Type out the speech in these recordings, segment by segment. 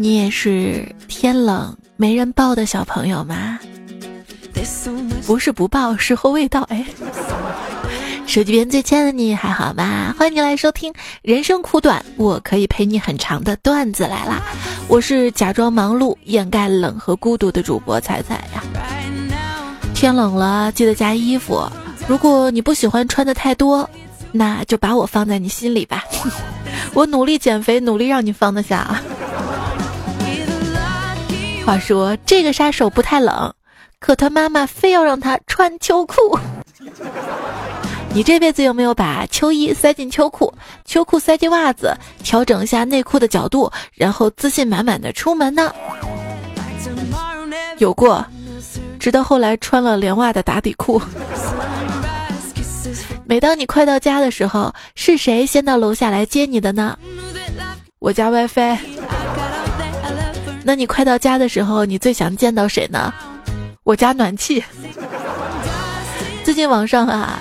你也是天冷没人抱的小朋友吗？不是不抱，时候未到。哎，手机边最亲爱的你还好吗？欢迎你来收听《人生苦短，我可以陪你很长的段子》来啦！我是假装忙碌掩盖冷和孤独的主播彩彩呀。天冷了，记得加衣服。如果你不喜欢穿的太多，那就把我放在你心里吧。我努力减肥，努力让你放得下。话说这个杀手不太冷，可他妈妈非要让他穿秋裤。你这辈子有没有把秋衣塞进秋裤，秋裤塞进袜子，调整一下内裤的角度，然后自信满满的出门呢？有过，直到后来穿了连袜的打底裤。每当你快到家的时候，是谁先到楼下来接你的呢？我家 WiFi。那你快到家的时候，你最想见到谁呢？我家暖气。最近网上啊，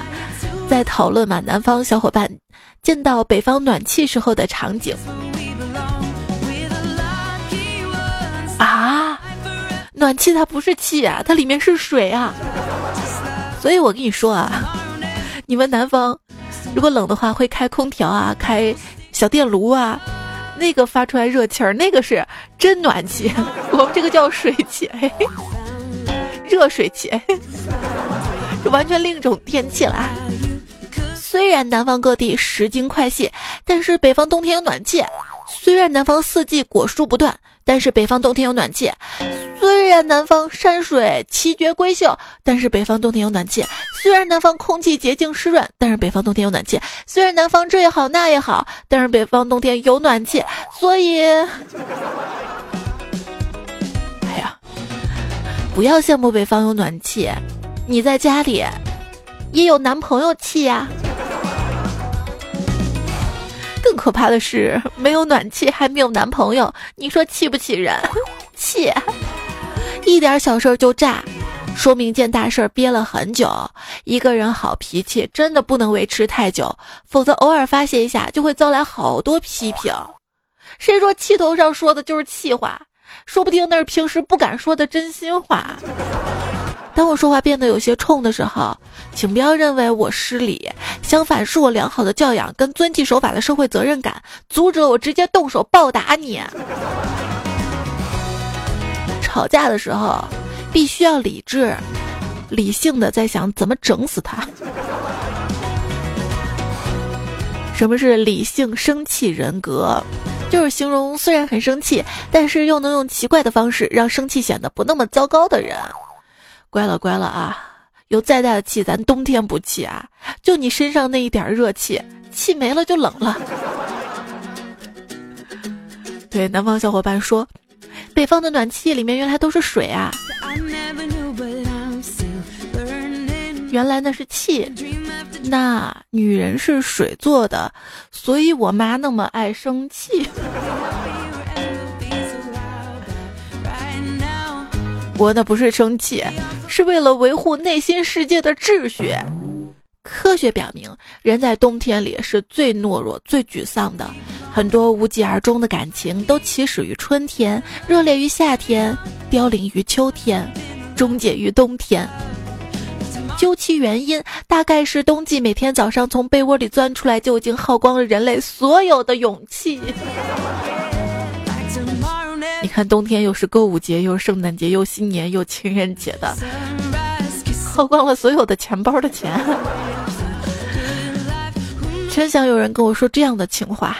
在讨论嘛，南方小伙伴见到北方暖气时候的场景。啊，暖气它不是气啊，它里面是水啊。所以我跟你说啊，你们南方如果冷的话，会开空调啊，开小电炉啊。那个发出来热气儿，那个是真暖气，我们这个叫水气，热水器，是完全另一种天气啦。虽然南方各地时经快谢，但是北方冬天有暖气。虽然南方四季果树不断，但是北方冬天有暖气。虽然南方山水奇绝瑰秀，但是北方冬天有暖气。虽然南方空气洁净湿润，但是北方冬天有暖气。虽然南方这也好那也好，但是北方冬天有暖气。所以，哎呀，不要羡慕北方有暖气，你在家里也有男朋友气呀。更可怕的是，没有暖气还没有男朋友，你说气不气人？气！一点小事就炸，说明件大事憋了很久。一个人好脾气真的不能维持太久，否则偶尔发泄一下就会遭来好多批评。谁说气头上说的就是气话？说不定那是平时不敢说的真心话。当我说话变得有些冲的时候，请不要认为我失礼，相反是我良好的教养跟遵纪守法的社会责任感，阻止了我直接动手暴打你。吵架的时候，必须要理智、理性的在想怎么整死他。什么是理性生气人格？就是形容虽然很生气，但是又能用奇怪的方式让生气显得不那么糟糕的人。乖了乖了啊！有再大的气，咱冬天不气啊！就你身上那一点热气，气没了就冷了。对，南方小伙伴说，北方的暖气里面原来都是水啊！原来那是气。那女人是水做的，所以我妈那么爱生气。我那不是生气，是为了维护内心世界的秩序。科学表明，人在冬天里是最懦弱、最沮丧的。很多无疾而终的感情都起始于春天，热烈于夏天，凋零于秋天，终结于冬天。究其原因，大概是冬季每天早上从被窝里钻出来就已经耗光了人类所有的勇气。你看，冬天又是购物节，又是圣诞节，又新年，又情人节的，耗光了所有的钱包的钱。真想有人跟我说这样的情话：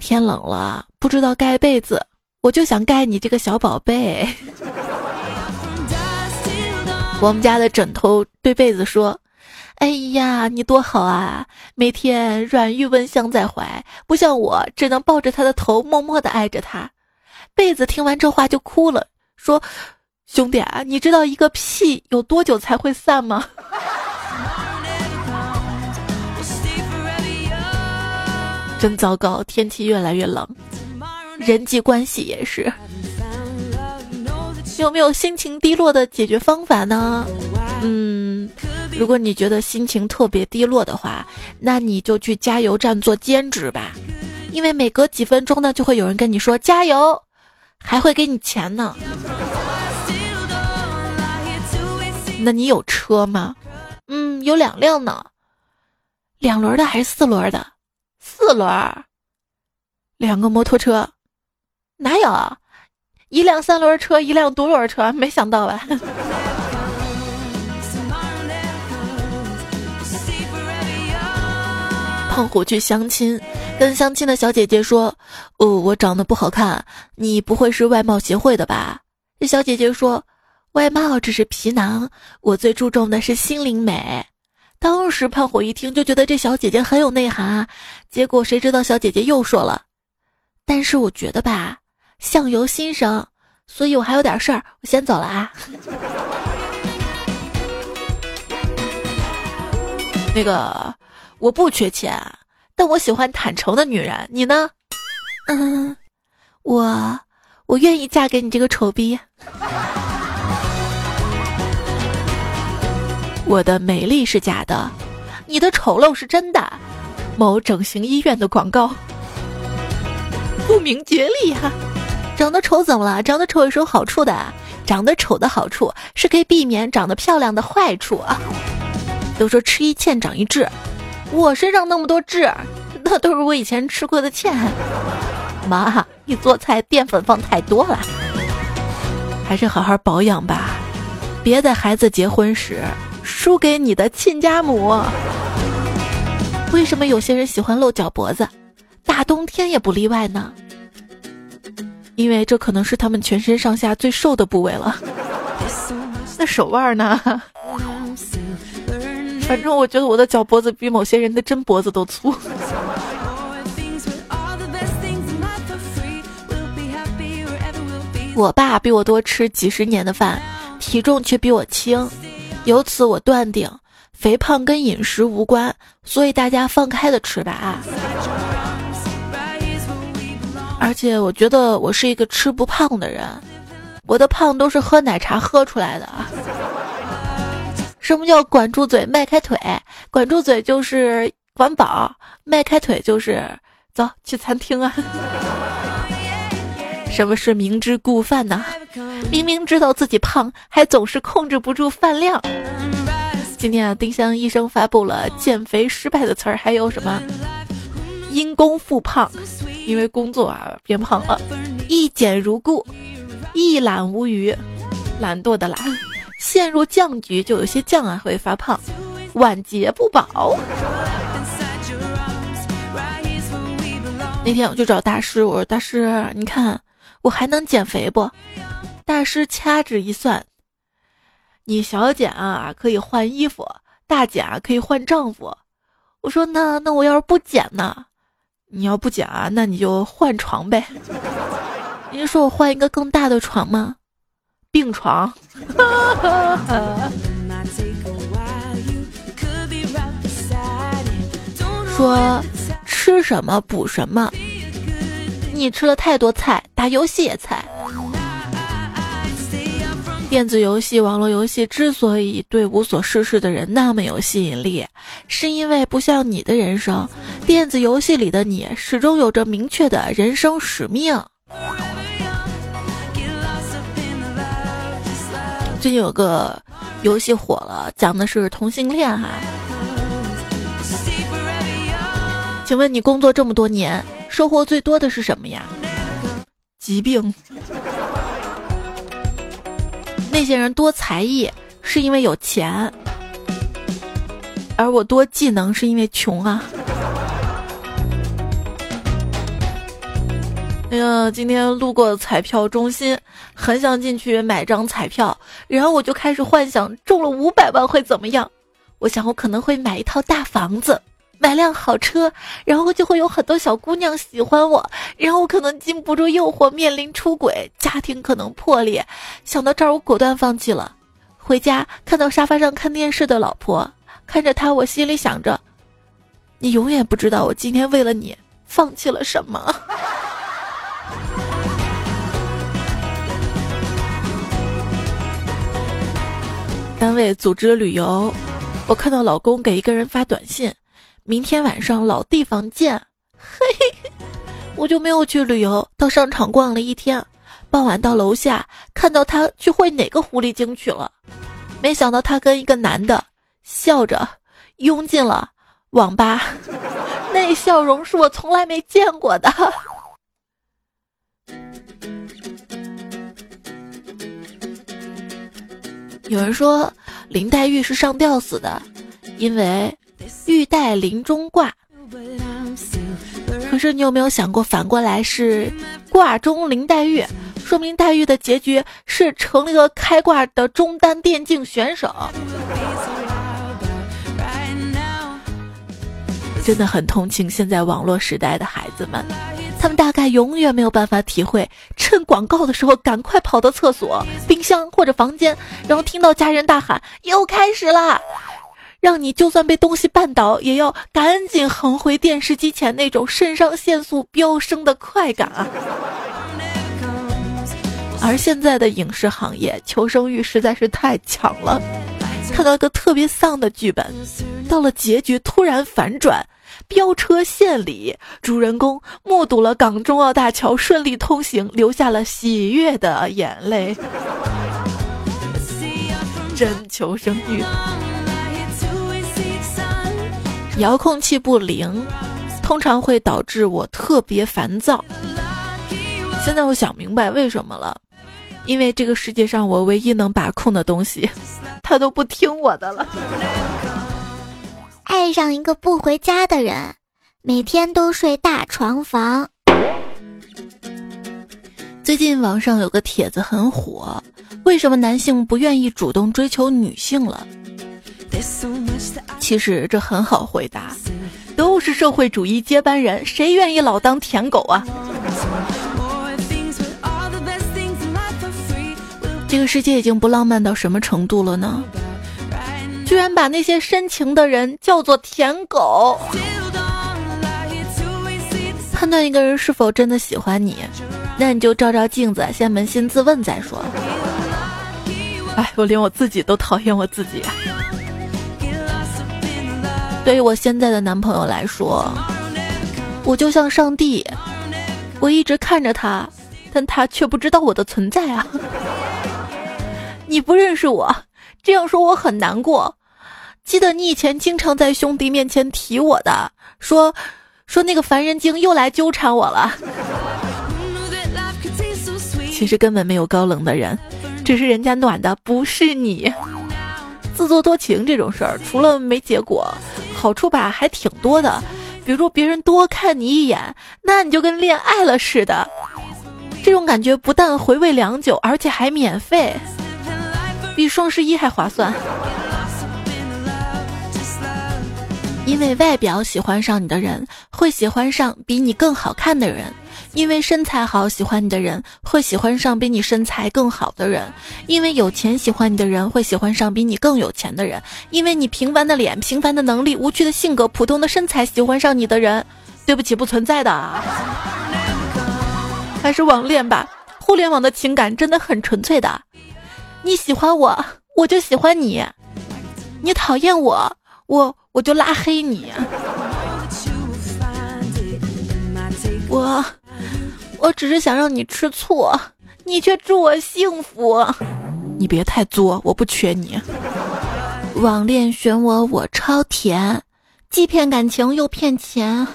天冷了，不知道盖被子，我就想盖你这个小宝贝。我们家的枕头对被子说：“哎呀，你多好啊，每天软玉温香在怀，不像我，只能抱着他的头，默默的爱着他。”被子听完这话就哭了，说：“兄弟啊，你知道一个屁有多久才会散吗？” 真糟糕，天气越来越冷，人际关系也是。有没有心情低落的解决方法呢？嗯，如果你觉得心情特别低落的话，那你就去加油站做兼职吧，因为每隔几分钟呢，就会有人跟你说加油。还会给你钱呢。那你有车吗？嗯，有两辆呢。两轮的还是四轮的？四轮。两个摩托车？哪有？一辆三轮车，一辆独轮车。没想到吧？胖虎去相亲，跟相亲的小姐姐说：“哦，我长得不好看，你不会是外貌协会的吧？”这小姐姐说。外貌只是皮囊，我最注重的是心灵美。当时胖虎一听就觉得这小姐姐很有内涵啊，结果谁知道小姐姐又说了：“但是我觉得吧，相由心生，所以我还有点事儿，我先走了啊。”那个我不缺钱，但我喜欢坦诚的女人，你呢？嗯，我我愿意嫁给你这个丑逼。我的美丽是假的，你的丑陋是真的。某整形医院的广告，不明觉厉哈。长得丑怎么了？长得丑也是有好处的。长得丑的好处是可以避免长得漂亮的坏处啊。都说吃一堑长一智，我身上那么多痣，那都是我以前吃过的堑。妈，你做菜淀粉放太多了，还是好好保养吧，别在孩子结婚时。输给你的亲家母。为什么有些人喜欢露脚脖子，大冬天也不例外呢？因为这可能是他们全身上下最瘦的部位了。那手腕呢？反正我觉得我的脚脖子比某些人的真脖子都粗。我爸比我多吃几十年的饭，体重却比我轻。由此我断定，肥胖跟饮食无关，所以大家放开的吃吧啊。而且我觉得我是一个吃不胖的人，我的胖都是喝奶茶喝出来的啊。什么叫管住嘴，迈开腿？管住嘴就是管饱，迈开腿就是走去餐厅啊。什么是明知故犯呢？明明知道自己胖，还总是控制不住饭量。今天啊，丁香医生发布了减肥失败的词儿，还有什么因公复胖，因为工作啊变胖了；一减如故，一懒无余，懒惰的懒；陷入降局，就有些降啊会发胖；晚节不保。那天我就找大师，我说大师，你看。我还能减肥不？大师掐指一算，你小减啊可以换衣服，大减啊可以换丈夫。我说那那我要是不减呢？你要不减啊，那你就换床呗。您说我换一个更大的床吗？病床。说吃什么补什么。你吃了太多菜，打游戏也菜。电子游戏、网络游戏之所以对无所事事的人那么有吸引力，是因为不像你的人生，电子游戏里的你始终有着明确的人生使命。最近有个游戏火了，讲的是同性恋哈。请问你工作这么多年？收获最多的是什么呀？疾病。那些人多才艺是因为有钱，而我多技能是因为穷啊。哎呀，今天路过彩票中心，很想进去买张彩票，然后我就开始幻想中了五百万会怎么样。我想我可能会买一套大房子。买辆好车，然后就会有很多小姑娘喜欢我，然后我可能禁不住诱惑，面临出轨，家庭可能破裂。想到这儿，我果断放弃了。回家看到沙发上看电视的老婆，看着她，我心里想着：你永远不知道我今天为了你放弃了什么。单位组织旅游，我看到老公给一个人发短信。明天晚上老地方见，嘿，我就没有去旅游，到商场逛了一天，傍晚到楼下看到他去会哪个狐狸精去了，没想到他跟一个男的笑着拥进了网吧，那笑容是我从来没见过的。有人说林黛玉是上吊死的，因为玉带林中挂。可是你有没有想过，反过来是挂中林黛玉，说明黛玉的结局是成了一个开挂的中单电竞选手。真的很同情现在网络时代的孩子们。他们大概永远没有办法体会，趁广告的时候赶快跑到厕所、冰箱或者房间，然后听到家人大喊“又开始啦”，让你就算被东西绊倒，也要赶紧横回电视机前那种肾上腺素飙升的快感啊！而现在的影视行业求生欲实在是太强了，看到一个特别丧的剧本，到了结局突然反转。飙车献礼，主人公目睹了港中澳大桥顺利通行，流下了喜悦的眼泪。真求生欲。遥控器不灵，通常会导致我特别烦躁。现在我想明白为什么了，因为这个世界上我唯一能把控的东西，他都不听我的了。爱上一个不回家的人，每天都睡大床房。最近网上有个帖子很火，为什么男性不愿意主动追求女性了？其实这很好回答，都是社会主义接班人，谁愿意老当舔狗啊？这个世界已经不浪漫到什么程度了呢？居然把那些深情的人叫做舔狗。判断一个人是否真的喜欢你，那你就照照镜子，先扪心自问再说。哎，我连我自己都讨厌我自己。对于我现在的男朋友来说，我就像上帝，我一直看着他，但他却不知道我的存在啊。你不认识我，这样说我很难过。记得你以前经常在兄弟面前提我的，说说那个烦人精又来纠缠我了。其实根本没有高冷的人，只是人家暖的不是你。自作多情这种事儿，除了没结果，好处吧还挺多的。比如别人多看你一眼，那你就跟恋爱了似的。这种感觉不但回味良久，而且还免费，比双十一还划算。因为外表喜欢上你的人，会喜欢上比你更好看的人；因为身材好喜欢你的人，会喜欢上比你身材更好的人；因为有钱喜欢你的人，会喜欢上比你更有钱的人；因为你平凡的脸、平凡的能力、无趣的性格、普通的身材，喜欢上你的人，对不起，不存在的。还是网恋吧，互联网的情感真的很纯粹的。你喜欢我，我就喜欢你；你讨厌我，我。我就拉黑你，我我只是想让你吃醋，你却祝我幸福。你别太作，我不缺你。网恋选我，我超甜，既骗感情又骗钱。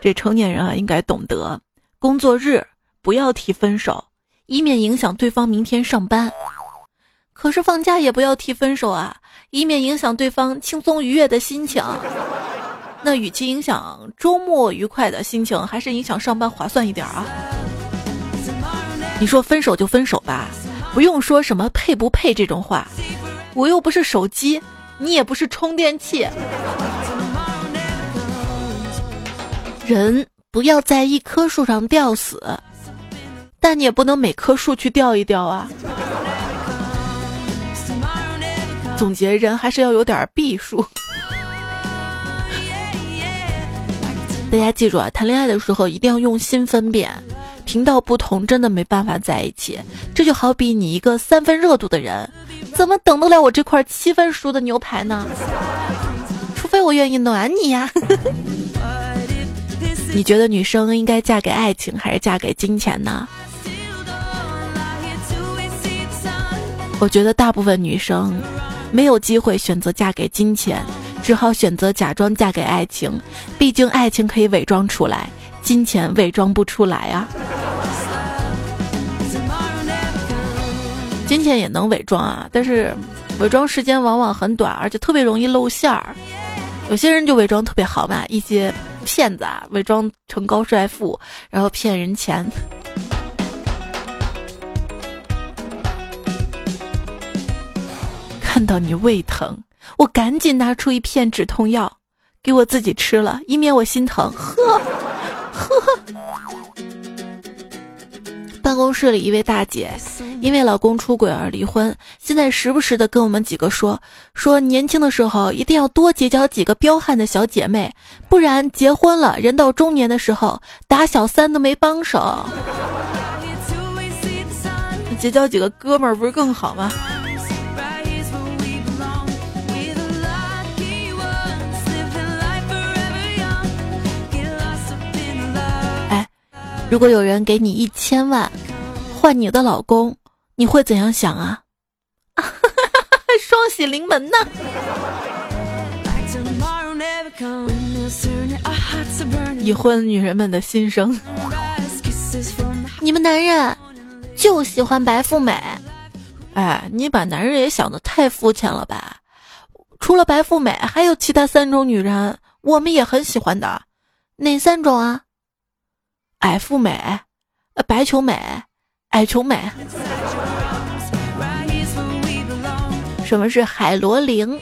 这成年人啊，应该懂得，工作日不要提分手，以免影响对方明天上班。可是放假也不要提分手啊。以免影响对方轻松愉悦的心情，那与其影响周末愉快的心情，还是影响上班划算一点啊？你说分手就分手吧，不用说什么配不配这种话，我又不是手机，你也不是充电器，人不要在一棵树上吊死，但你也不能每棵树去吊一吊啊。总结，人还是要有点避数。大家记住啊，谈恋爱的时候一定要用心分辨，频道不同，真的没办法在一起。这就好比你一个三分热度的人，怎么等得了我这块七分熟的牛排呢？除非我愿意暖你呀。你觉得女生应该嫁给爱情还是嫁给金钱呢？我觉得大部分女生。没有机会选择嫁给金钱，只好选择假装嫁给爱情。毕竟爱情可以伪装出来，金钱伪装不出来啊。金钱也能伪装啊，但是伪装时间往往很短，而且特别容易露馅儿。有些人就伪装特别好嘛，一些骗子啊，伪装成高帅富，然后骗人钱。看到你胃疼，我赶紧拿出一片止痛药，给我自己吃了，以免我心疼。呵，呵。办公室里一位大姐，因为老公出轨而离婚，现在时不时的跟我们几个说，说年轻的时候一定要多结交几个彪悍的小姐妹，不然结婚了，人到中年的时候打小三都没帮手。结交几个哥们儿不是更好吗？如果有人给你一千万，换你的老公，你会怎样想啊？双喜临门呢！已婚女人们的心声。你们男人就喜欢白富美，哎，你把男人也想的太肤浅了吧？除了白富美，还有其他三种女人，我们也很喜欢的。哪三种啊？矮富美，呃，白穷美，矮穷美。什么是海螺灵？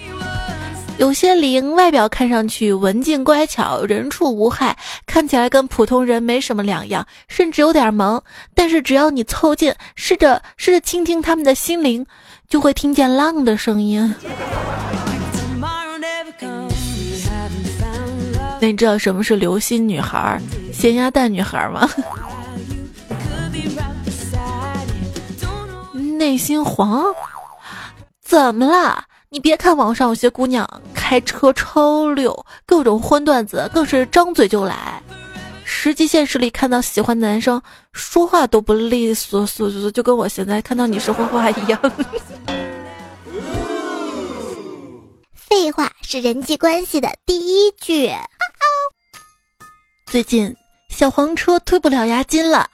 有些灵外表看上去文静乖巧，人畜无害，看起来跟普通人没什么两样，甚至有点萌。但是只要你凑近，试着试着倾听他们的心灵，就会听见浪的声音。那你知道什么是流心女孩、咸鸭蛋女孩吗？内心黄？怎么啦？你别看网上有些姑娘开车超溜，各种荤段子更是张嘴就来，实际现实里看到喜欢的男生说话都不利索索索，就跟我现在看到你说话一样。废话是人际关系的第一句。最近小黄车退不了押金了，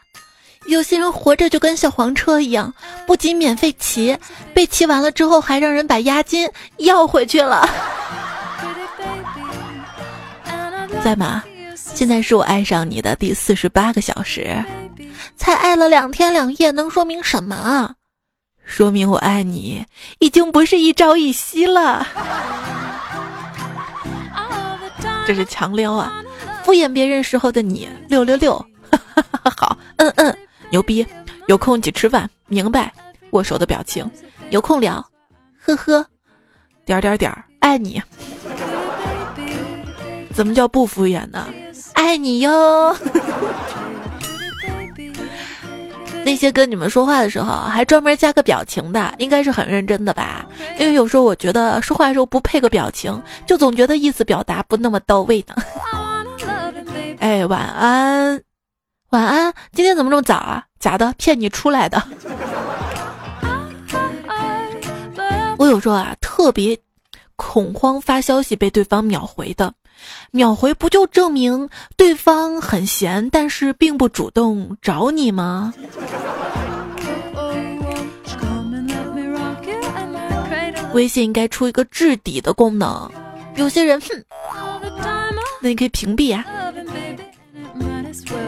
有些人活着就跟小黄车一样，不仅免费骑，被骑完了之后还让人把押金要回去了。在吗？现在是我爱上你的第四十八个小时，才爱了两天两夜，能说明什么啊？说明我爱你已经不是一朝一夕了。这是强撩啊！敷衍别人时候的你，六六六，好，嗯嗯，牛逼，有空一起吃饭，明白，握手的表情，有空聊，呵呵，点点点，爱你，怎么叫不敷衍呢？爱你哟。那些跟你们说话的时候还专门加个表情的，应该是很认真的吧？因为有时候我觉得说话的时候不配个表情，就总觉得意思表达不那么到位呢。哎，晚安，晚安。今天怎么这么早啊？假的，骗你出来的。我有时候啊，特别恐慌，发消息被对方秒回的，秒回不就证明对方很闲，但是并不主动找你吗？微信应该出一个置底的功能，有些人，哼，那你可以屏蔽呀。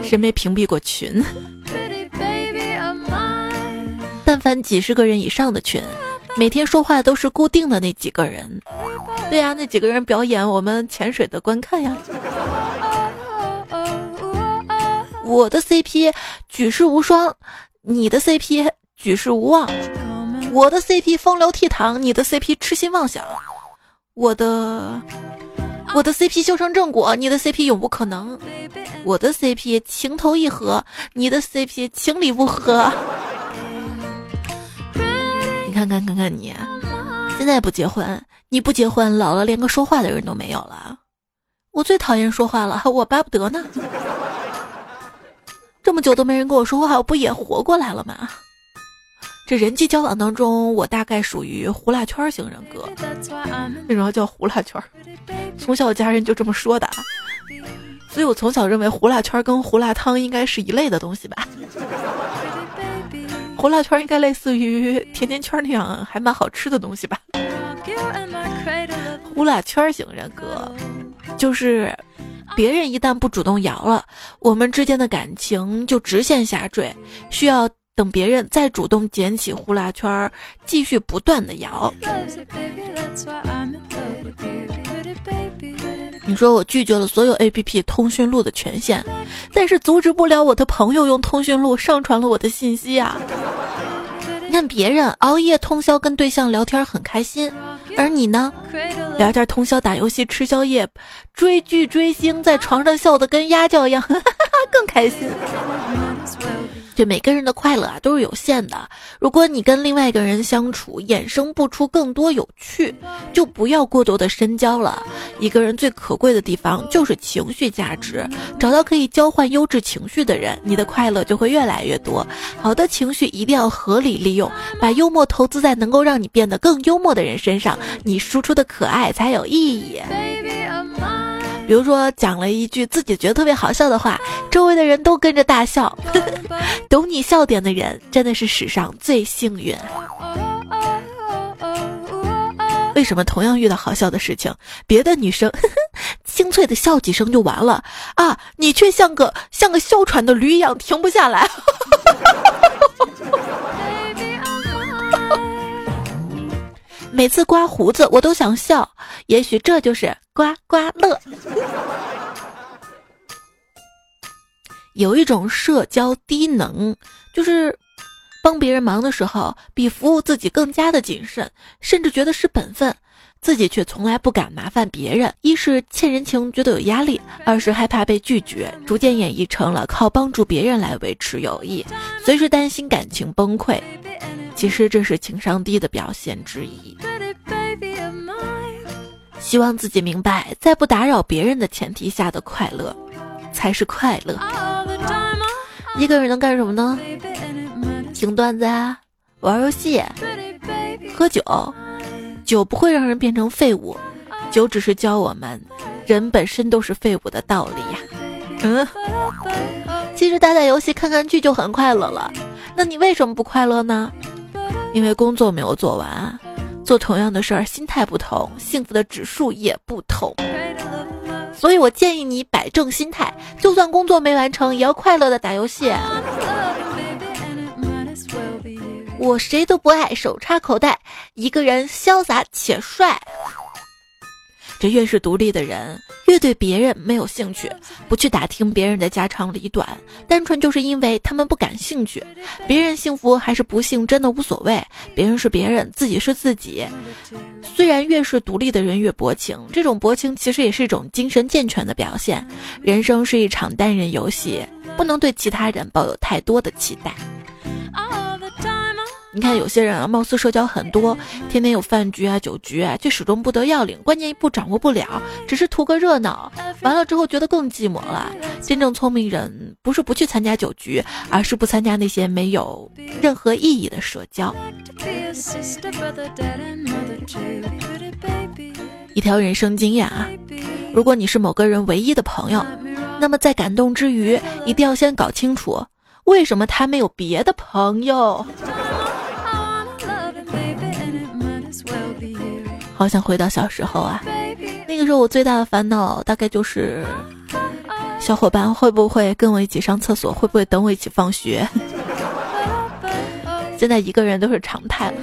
谁没屏蔽过群？但凡几十个人以上的群，每天说话都是固定的那几个人。对呀，那几个人表演，我们潜水的观看呀。我的 CP 举世无双，你的 CP 举世无望。我的 CP 风流倜傥，你的 CP 痴心妄想。我的。我的 CP 修成正果，你的 CP 永不可能。我的 CP 情投意合，你的 CP 情理不合。看看看看你，现在不结婚，你不结婚，老了连个说话的人都没有了。我最讨厌说话了，我巴不得呢。这么久都没人跟我说话，我不也活过来了吗？这人际交往当中，我大概属于胡辣圈型人格。为什么叫胡辣圈？从小家人就这么说的，所以我从小认为胡辣圈跟胡辣汤应该是一类的东西吧。胡辣圈应该类似于甜甜圈那样，还蛮好吃的东西吧。呼啦圈型人格，就是别人一旦不主动摇了，我们之间的感情就直线下坠，需要。等别人再主动捡起呼啦圈，继续不断的摇。你说我拒绝了所有 A P P 通讯录的权限，但是阻止不了我的朋友用通讯录上传了我的信息啊！你看别人熬夜通宵跟对象聊天很开心，而你呢，聊天通宵打游戏吃宵夜，追剧追星在床上笑得跟鸭叫一样，更开心。对每个人的快乐啊都是有限的。如果你跟另外一个人相处衍生不出更多有趣，就不要过多的深交了。一个人最可贵的地方就是情绪价值，找到可以交换优质情绪的人，你的快乐就会越来越多。好的情绪一定要合理利用，把幽默投资在能够让你变得更幽默的人身上，你输出的可爱才有意义。比如说讲了一句自己觉得特别好笑的话，周围的人都跟着大笑。懂你笑点的人真的是史上最幸运。为什么同样遇到好笑的事情，别的女生呵呵 清脆的笑几声就完了啊，你却像个像个哮喘的驴一样停不下来。每次刮胡子，我都想笑。也许这就是刮刮乐。有一种社交低能，就是帮别人忙的时候，比服务自己更加的谨慎，甚至觉得是本分，自己却从来不敢麻烦别人。一是欠人情觉得有压力，二是害怕被拒绝，逐渐演绎成了靠帮助别人来维持友谊，随时担心感情崩溃。其实这是情商低的表现之一。希望自己明白，在不打扰别人的前提下的快乐，才是快乐。一个人能干什么呢？听段子啊，玩游戏，喝酒。酒不会让人变成废物，酒只是教我们，人本身都是废物的道理呀。嗯，其实打打游戏、看看剧就很快乐了。那你为什么不快乐呢？因为工作没有做完，做同样的事儿，心态不同，幸福的指数也不同。所以我建议你摆正心态，就算工作没完成，也要快乐的打游戏。我谁都不爱，手插口袋，一个人潇洒且帅。这越是独立的人，越对别人没有兴趣，不去打听别人的家长里短，单纯就是因为他们不感兴趣。别人幸福还是不幸，真的无所谓。别人是别人，自己是自己。虽然越是独立的人越薄情，这种薄情其实也是一种精神健全的表现。人生是一场单人游戏，不能对其他人抱有太多的期待。你看有些人啊，貌似社交很多，天天有饭局啊、酒局啊，却始终不得要领，关键一步掌握不了，只是图个热闹。完了之后觉得更寂寞了。真正聪明人不是不去参加酒局，而是不参加那些没有任何意义的社交。一条人生经验啊，如果你是某个人唯一的朋友，那么在感动之余，一定要先搞清楚为什么他没有别的朋友。好想回到小时候啊！那个时候我最大的烦恼大概就是，小伙伴会不会跟我一起上厕所，会不会等我一起放学？现在一个人都是常态了。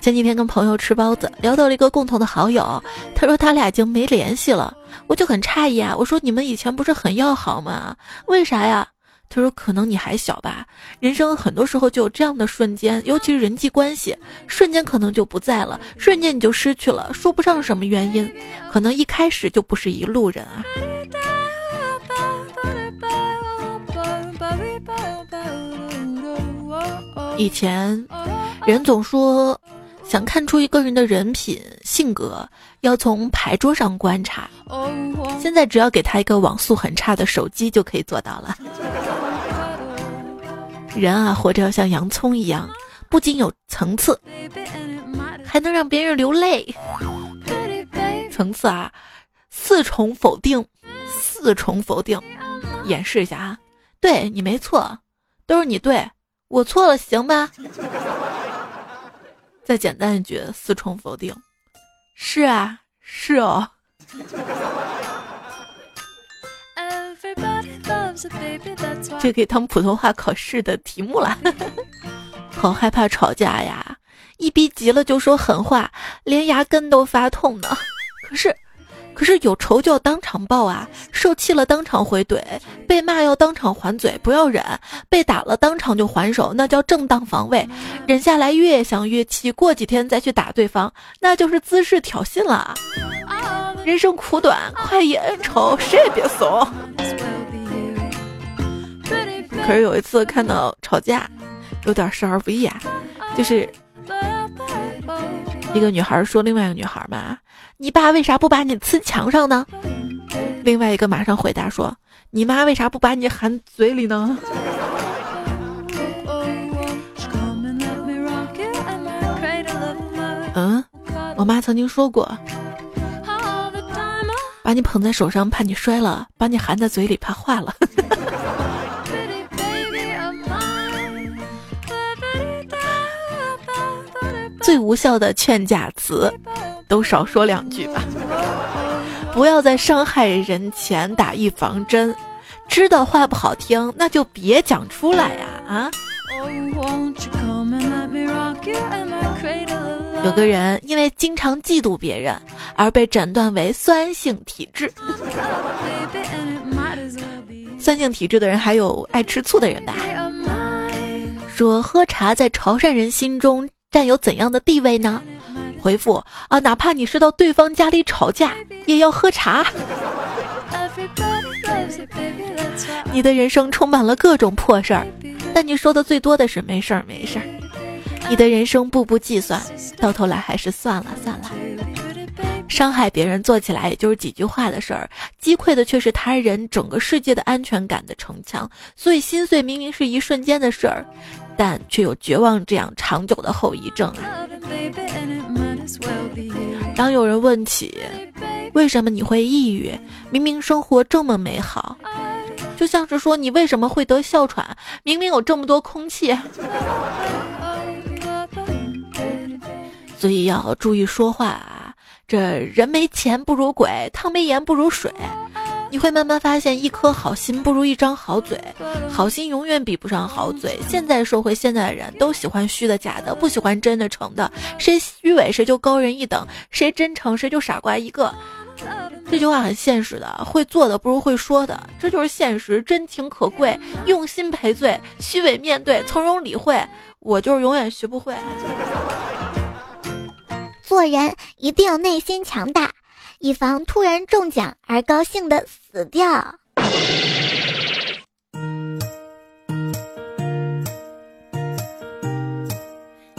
前几天跟朋友吃包子，聊到了一个共同的好友，他说他俩已经没联系了，我就很诧异啊！我说你们以前不是很要好吗？为啥呀？他说：“可能你还小吧，人生很多时候就有这样的瞬间，尤其是人际关系，瞬间可能就不在了，瞬间你就失去了，说不上什么原因，可能一开始就不是一路人啊。”以前，人总说，想看出一个人的人品性格，要从牌桌上观察。现在只要给他一个网速很差的手机就可以做到了。人啊，活着要像洋葱一样，不仅有层次，还能让别人流泪。层次啊，四重否定，四重否定，演示一下啊，对你没错，都是你对我错了，行吧？再简单一句，四重否定，是啊，是哦。这可以当普通话考试的题目了。好害怕吵架呀，一逼急了就说狠话，连牙根都发痛呢。可是，可是有仇就要当场报啊，受气了当场回怼，被骂要当场还嘴，不要忍；被打了当场就还手，那叫正当防卫。忍下来越想越气，过几天再去打对方，那就是姿势挑衅了。人生苦短，快意恩仇，谁也别怂。可是有一次看到吵架，有点少儿不宜啊，就是一个女孩说另外一个女孩嘛：“你爸为啥不把你呲墙上呢？”另外一个马上回答说：“你妈为啥不把你含嘴里呢？”嗯，我妈曾经说过。把你捧在手上，怕你摔了；把你含在嘴里，怕化了。最无效的劝架词，都少说两句吧。不要在伤害人前打预防针。知道话不好听，那就别讲出来呀！啊。有个人因为经常嫉妒别人而被诊断为酸性体质。酸性体质的人还有爱吃醋的人吧？说喝茶在潮汕人心中占有怎样的地位呢？回复啊，哪怕你是到对方家里吵架，也要喝茶。你的人生充满了各种破事儿，但你说的最多的是没事儿没事儿。你的人生步步计算，到头来还是算了算了。伤害别人做起来也就是几句话的事儿，击溃的却是他人整个世界的安全感的城墙。所以心碎明明是一瞬间的事儿，但却有绝望这样长久的后遗症啊。当有人问起为什么你会抑郁，明明生活这么美好，就像是说你为什么会得哮喘，明明有这么多空气。所以要注意说话啊！这人没钱不如鬼，汤没盐不如水。你会慢慢发现，一颗好心不如一张好嘴，好心永远比不上好嘴。现在社会，现在的人都喜欢虚的、假的，不喜欢真的、诚的。谁虚伪，谁就高人一等；谁真诚，谁就傻瓜一个。这句话很现实的，会做的不如会说的，这就是现实。真情可贵，用心赔罪；虚伪面对，从容理会。我就是永远学不会。做人一定要内心强大，以防突然中奖而高兴的死掉。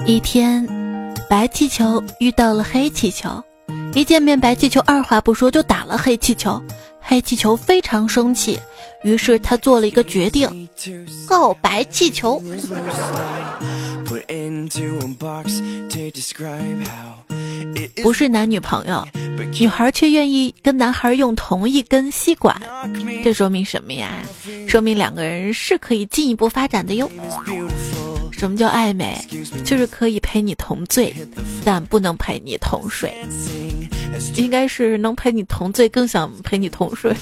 一天，白气球遇到了黑气球，一见面，白气球二话不说就打了黑气球。黑气球非常生气，于是他做了一个决定，告白气球。不是男女朋友，女孩却愿意跟男孩用同一根吸管，这说明什么呀？说明两个人是可以进一步发展的哟。什么叫暧昧？就是可以陪你同醉，但不能陪你同睡。应该是能陪你同醉，更想陪你同睡。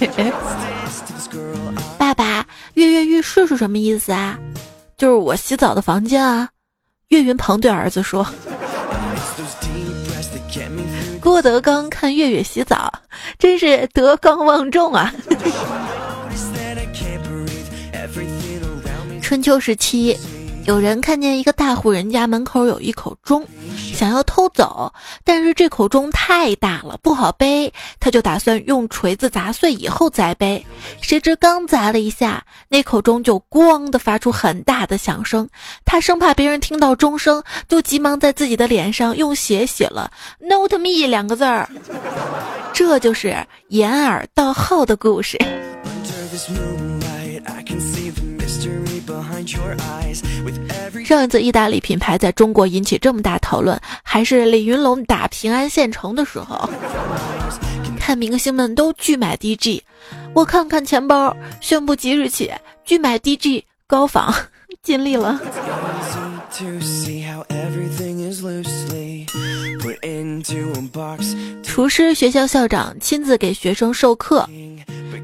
爸爸，跃跃欲试是什么意思啊？就是我洗澡的房间啊。岳云鹏对儿子说。郭德纲看岳岳洗澡，真是德高望重啊！春秋时期，有人看见一个大户人家门口有一口钟。想要偷走，但是这口钟太大了，不好背，他就打算用锤子砸碎以后再背。谁知刚砸了一下，那口钟就咣的发出很大的响声。他生怕别人听到钟声，就急忙在自己的脸上用血写了 “Note me” 两个字儿。这就是掩耳盗号的故事。上一次意大利品牌在中国引起这么大讨论，还是李云龙打平安县城的时候。看明星们都拒买 DG，我看看钱包，宣布即日起拒买 DG 高仿，尽力了。厨师学校校长亲自给学生授课。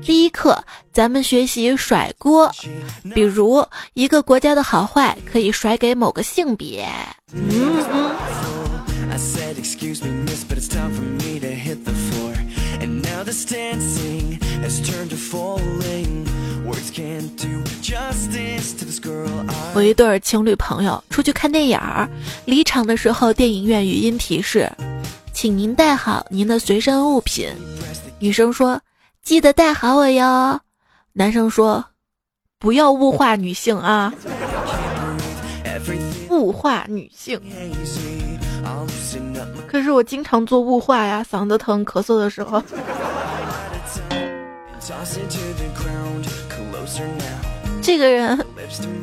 第一课，咱们学习甩锅，比如一个国家的好坏可以甩给某个性别。嗯嗯。我一对情侣朋友出去看电影儿，离场的时候，电影院语音提示，请您带好您的随身物品。女生说：“记得带好我哟。”男生说：“不要物化女性啊，物化女性。”可是我经常做雾化呀，嗓子疼、咳嗽的时候。这个人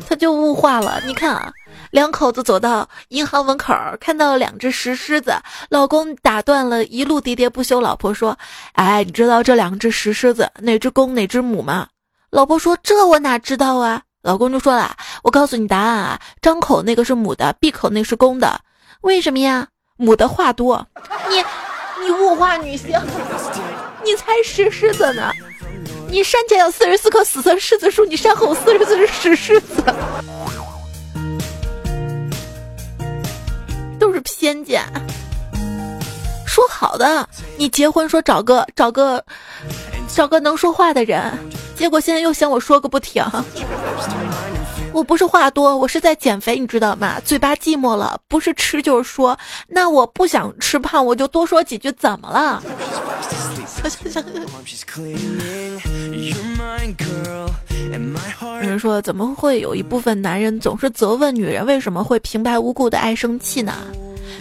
他就雾化了。你看啊，两口子走到银行门口，看到两只石狮子，老公打断了一路喋喋不休，老婆说：“哎，你知道这两只石狮子哪只公哪只母吗？”老婆说：“这我哪知道啊？”老公就说了：“我告诉你答案啊，张口那个是母的，闭口那是公的。为什么呀？母的话多。你你物化女性，你才石狮子呢。”你山前有四十四棵死的柿子树，你山后四十四只石狮子，就是偏见。说好的，你结婚说找个找个找个能说话的人，结果现在又嫌我说个不停。我不是话多，我是在减肥，你知道吗？嘴巴寂寞了，不是吃就是说。那我不想吃胖，我就多说几句，怎么了？有人说，怎么会有一部分男人总是责问女人为什么会平白无故的爱生气呢？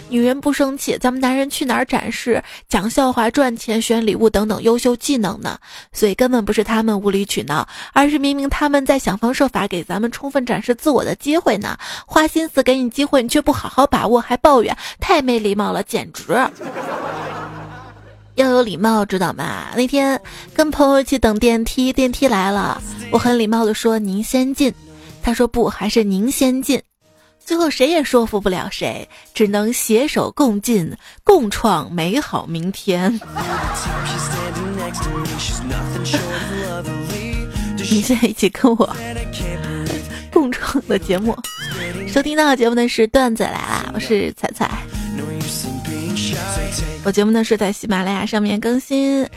女人不生气，咱们男人去哪儿展示讲笑话、赚钱、选礼物等等优秀技能呢？所以根本不是他们无理取闹，而是明明他们在想方设法给咱们充分展示自我的机会呢。花心思给你机会，你却不好好把握，还抱怨，太没礼貌了，简直！要有礼貌，知道吗？那天跟朋友一起等电梯，电梯来了，我很礼貌的说：“您先进。”他说：“不，还是您先进。”最后谁也说服不了谁，只能携手共进，共创美好明天。你现在一起跟我共创的节目，收听到的节目呢是段子来啦，我是彩彩。我节目呢是在喜马拉雅上面更新，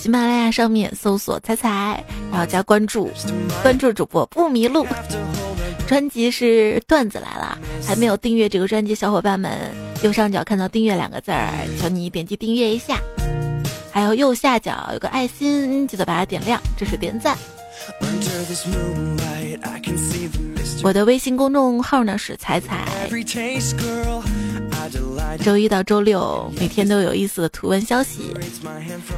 喜马拉雅上面搜索“彩彩”，然后加关注，关注主播不迷路。专辑是段子来了，还没有订阅这个专辑，小伙伴们右上角看到订阅两个字儿，求你点击订阅一下。还有右下角有个爱心，记得把它点亮，这是点赞。我的微信公众号呢是彩彩。周一到周六每天都有意思的图文消息，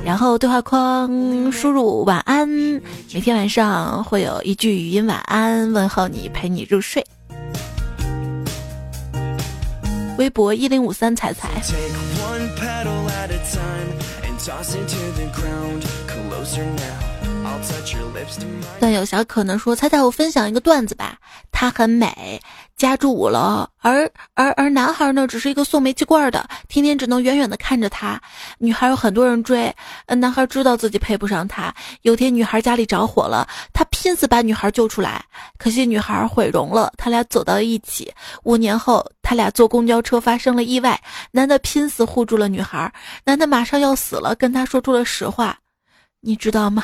然后对话框输入晚安，每天晚上会有一句语音晚安问候你，陪你入睡。微博一零五三彩彩。段友小可能说：“猜猜我分享一个段子吧。它很美，家住五楼，而而而男孩呢，只是一个送煤气罐的，天天只能远远的看着她。女孩有很多人追，男孩知道自己配不上她。有天女孩家里着火了，他拼死把女孩救出来，可惜女孩毁容了。他俩走到一起。五年后，他俩坐公交车发生了意外，男的拼死护住了女孩，男的马上要死了，跟他说出了实话，你知道吗？”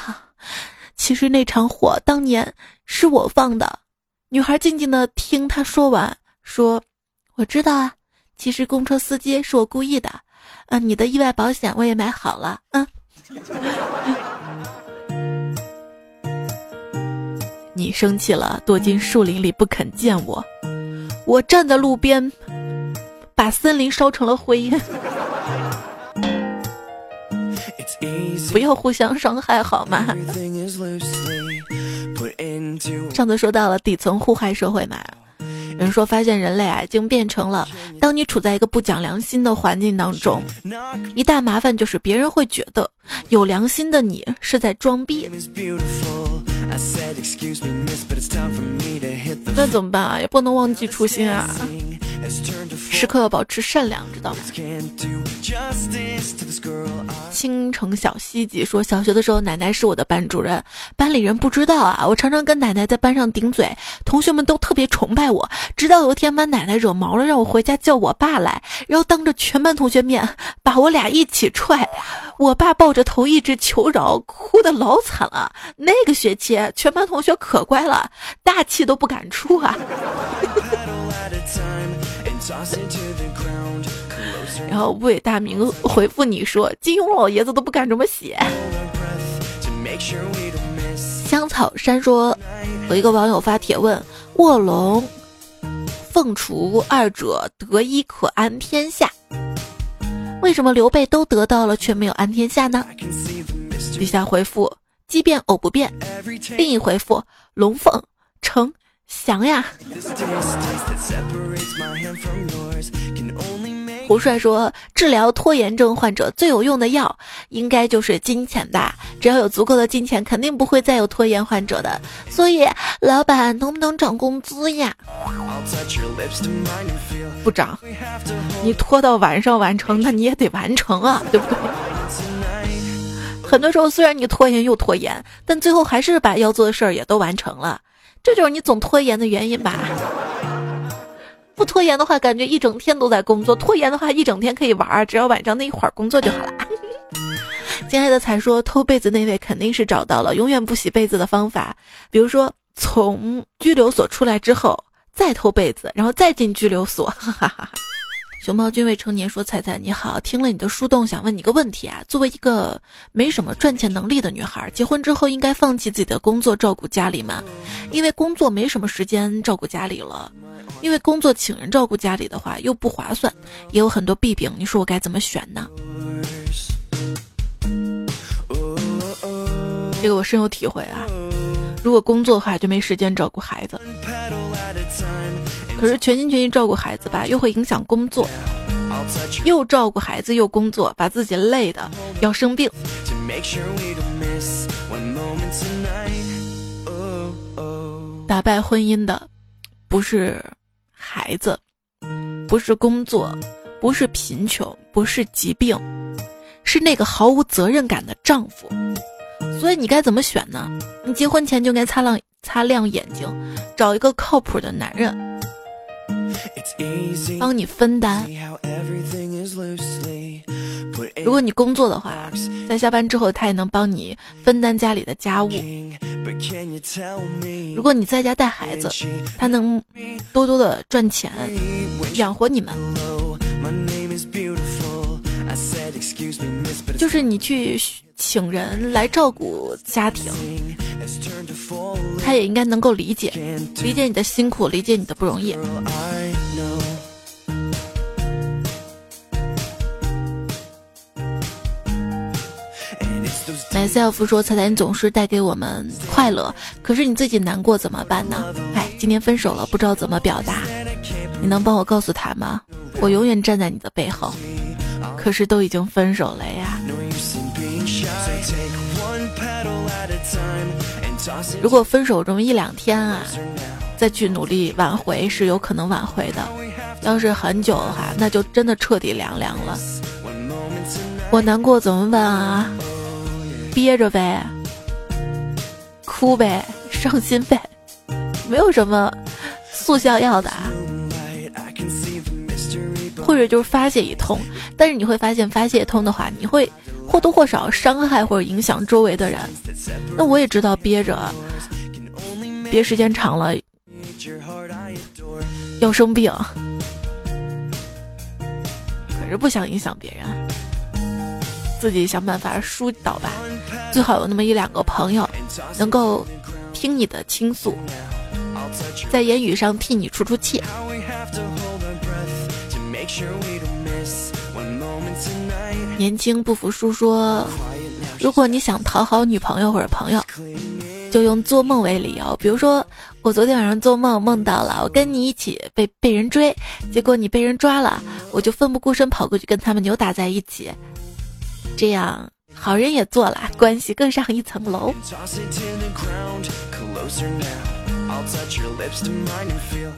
其实那场火当年是我放的。女孩静静的听他说完，说：“我知道啊，其实公车司机是我故意的。啊，你的意外保险我也买好了。嗯，你生气了，躲进树林里不肯见我。我站在路边，把森林烧成了灰不要互相伤害，好吗？上次说到了底层互害社会嘛，有人说发现人类啊已经变成了，当你处在一个不讲良心的环境当中，一大麻烦就是别人会觉得有良心的你是在装逼。那怎么办啊？也不能忘记初心啊。时刻要保持善良，知道吗？青城小西姐说，小学的时候奶奶是我的班主任，班里人不知道啊，我常常跟奶奶在班上顶嘴，同学们都特别崇拜我。直到有一天把奶奶惹毛了，让我回家叫我爸来，然后当着全班同学面把我俩一起踹，我爸抱着头一直求饶，哭的老惨了。那个学期全班同学可乖了，大气都不敢出啊。然后魏大明回复你说：“金庸老爷子都不敢这么写。”香草山说：“有一个网友发帖问：卧龙、凤雏二者得一可安天下，为什么刘备都得到了却没有安天下呢？”底下回复：“奇变偶不变。”另一回复：“龙凤呈。”翔呀！胡帅说，治疗拖延症患者最有用的药，应该就是金钱吧？只要有足够的金钱，肯定不会再有拖延患者的。所以，老板能不能涨工资呀？不涨，你拖到晚上完成，那你也得完成啊，对不对？很多时候，虽然你拖延又拖延，但最后还是把要做的事儿也都完成了。这就是你总拖延的原因吧？不拖延的话，感觉一整天都在工作；拖延的话，一整天可以玩，只要晚上那一会儿工作就好了。亲爱的才说偷被子那位肯定是找到了永远不洗被子的方法，比如说从拘留所出来之后再偷被子，然后再进拘留所。哈哈哈。熊猫君未成年说：“彩彩你好，听了你的树洞，想问你个问题啊。作为一个没什么赚钱能力的女孩，结婚之后应该放弃自己的工作照顾家里吗？因为工作没什么时间照顾家里了，因为工作请人照顾家里的话又不划算，也有很多弊病。你说我该怎么选呢？”这个我深有体会啊。如果工作的话，就没时间照顾孩子。可是全心全意照顾孩子吧，又会影响工作，又照顾孩子又工作，把自己累的要生病。打败婚姻的，不是孩子，不是工作，不是贫穷，不是疾病，是那个毫无责任感的丈夫。所以你该怎么选呢？你结婚前就该擦亮擦亮眼睛，找一个靠谱的男人。帮你分担。如果你工作的话，在下班之后，他也能帮你分担家里的家务。如果你在家带孩子，他能多多的赚钱养活你们。就是你去请人来照顾家庭，他也应该能够理解，理解你的辛苦，理解你的不容易。myself 说：“彩彩，你总是带给我们快乐，可是你自己难过怎么办呢？哎，今天分手了，不知道怎么表达，你能帮我告诉他吗？我永远站在你的背后。可是都已经分手了呀。如果分手这么一两天啊，再去努力挽回是有可能挽回的。要是很久的话，那就真的彻底凉凉了。我难过怎么办啊？”憋着呗，哭呗，伤心呗，没有什么速效药的啊。或者就是发泄一通，但是你会发现发泄一通的话，你会或多或少伤害或者影响周围的人。那我也知道憋着，憋时间长了要生病，可是不想影响别人。自己想办法疏导吧，最好有那么一两个朋友，能够听你的倾诉，在言语上替你出出气。年轻不服输说，如果你想讨好女朋友或者朋友，就用做梦为理由，比如说我昨天晚上做梦梦到了我跟你一起被被人追，结果你被人抓了，我就奋不顾身跑过去跟他们扭打在一起，这样好人也做了，关系更上一层楼。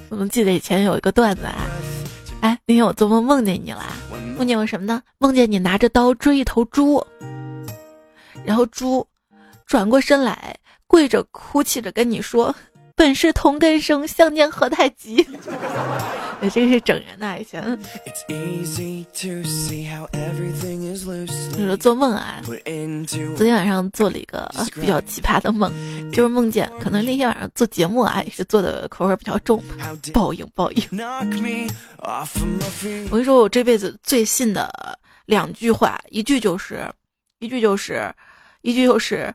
我们记得以前有一个段子啊，哎，那天我做梦梦见你了，梦见我什么呢？梦见你拿着刀追一头猪，然后猪转过身来，跪着哭泣着跟你说。本是同根生，相煎何太急。这个是整人的还行。你说做梦啊？昨天晚上做了一个比较奇葩的梦，就是梦见可能那天晚上做节目啊，也是做的口味比较重，报应报应。我跟你说，我这辈子最信的两句话，一句就是，一句就是，一句就是。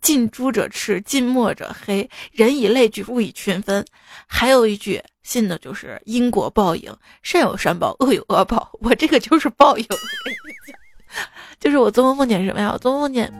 近朱者赤，近墨者黑。人以类聚，物以群分。还有一句信的就是因果报应，善有善报，恶有恶报。我这个就是报应。就是我做梦梦见什么呀？我做梦梦见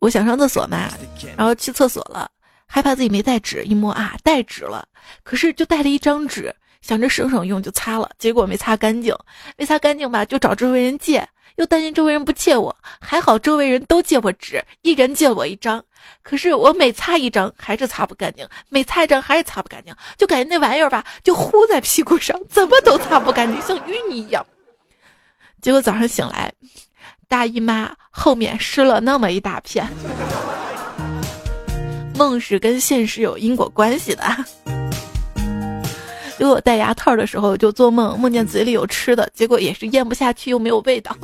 我想上厕所嘛，然后去厕所了，害怕自己没带纸，一摸啊，带纸了。可是就带了一张纸，想着省省用就擦了，结果没擦干净，没擦干净吧，就找周围人借。又担心周围人不借我，还好周围人都借我纸，一人借我一张。可是我每擦一张还是擦不干净，每擦一张还是擦不干净，就感觉那玩意儿吧，就糊在屁股上，怎么都擦不干净，像淤泥一样。结果早上醒来，大姨妈后面湿了那么一大片。梦是跟现实有因果关系的。给我戴牙套的时候，就做梦，梦见嘴里有吃的，结果也是咽不下去，又没有味道。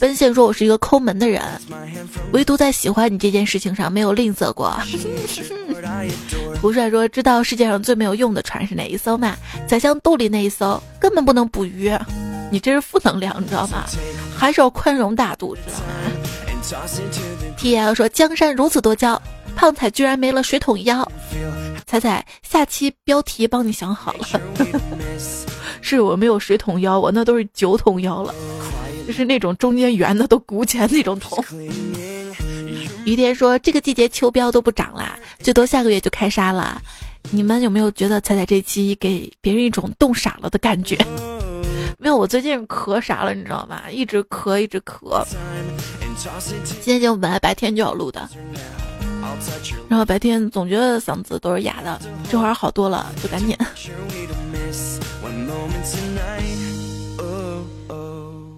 奔现说：“我是一个抠门的人，唯独在喜欢你这件事情上没有吝啬过。”胡帅说：“知道世界上最没有用的船是哪一艘吗？宰相肚里那一艘，根本不能捕鱼。你这是负能量，你知道吗？还是要宽容大度，知道吗？”T L 说：“江山如此多娇。”胖彩居然没了水桶腰，彩彩下期标题帮你想好了，是我没有水桶腰，我那都是酒桶腰了，就是那种中间圆的都鼓起来那种桶。于天说这个季节秋膘都不长啦，最多下个月就开杀了。你们有没有觉得彩彩这期给别人一种冻傻了的感觉？没有，我最近咳傻了，你知道吗？一直咳一直咳。今天节目本来白天就要录的。然后白天总觉得嗓子都是哑的，这会儿好多了，就赶紧。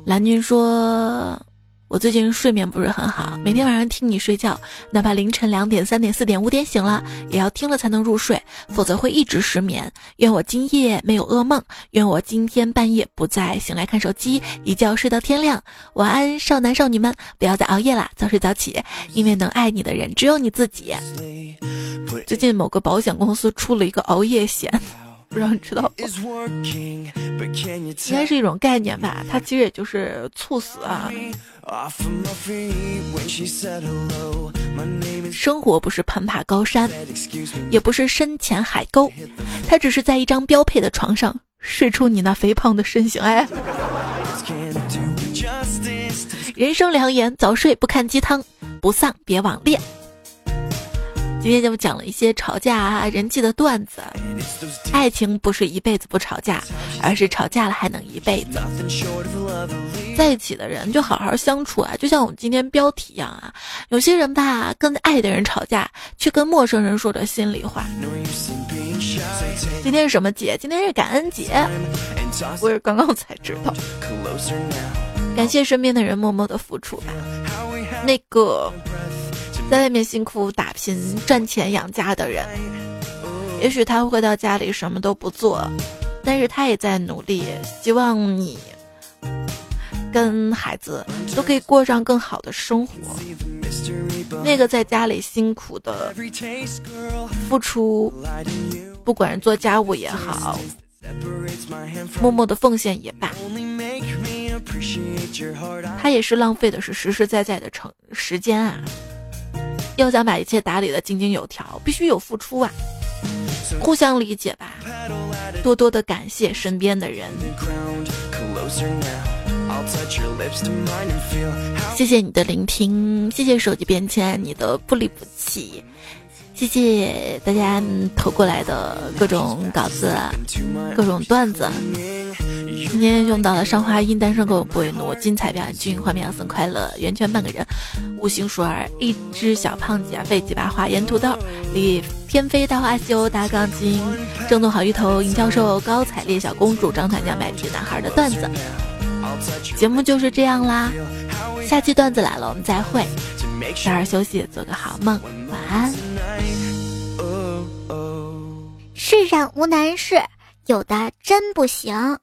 蓝军说。我最近睡眠不是很好，每天晚上听你睡觉，哪怕凌晨两点、三点、四点、五点醒了，也要听了才能入睡，否则会一直失眠。愿我今夜没有噩梦，愿我今天半夜不再醒来看手机，一觉睡到天亮。晚安，少男少女们，不要再熬夜了，早睡早起，因为能爱你的人只有你自己。最近某个保险公司出了一个熬夜险。不知道你知道不？应该是一种概念吧，它其实也就是猝死啊。生活不是攀爬高山，也不是深潜海沟，它只是在一张标配的床上睡出你那肥胖的身形。哎，人生良言：早睡不看鸡汤，不丧别网恋。今天就讲了一些吵架啊、人际的段子。爱情不是一辈子不吵架，而是吵架了还能一辈子。在一起的人就好好相处啊，就像我们今天标题一样啊。有些人吧，跟爱的人吵架，却跟陌生人说着心里话。今天是什么节？今天是感恩节。我是刚刚才知道。感谢身边的人默默的付出吧。那个。在外面辛苦打拼赚钱养家的人，也许他回到家里什么都不做，但是他也在努力，希望你跟孩子都可以过上更好的生活。那个在家里辛苦的付出，不管是做家务也好，默默的奉献也罢，他也是浪费的是实实在在的成时间啊。要想把一切打理的井井有条，必须有付出啊！互相理解吧，多多的感谢身边的人。谢谢你的聆听，谢谢手机边签你的不离不弃，谢谢大家投过来的各种稿子、各种段子。今天用到了上花音，单身狗不为奴，精彩表演君，画面要送快乐，圆圈半个人，五行鼠儿，一只小胖子，废几把花，盐土豆，李天飞，大花修，大钢筋，正宗好芋头，尹教授，高彩烈，小公主，张团将买皮男孩的段子。节目就是这样啦，下期段子来了，我们再会。早点休息，做个好梦，晚安。世上无难事，有的真不行。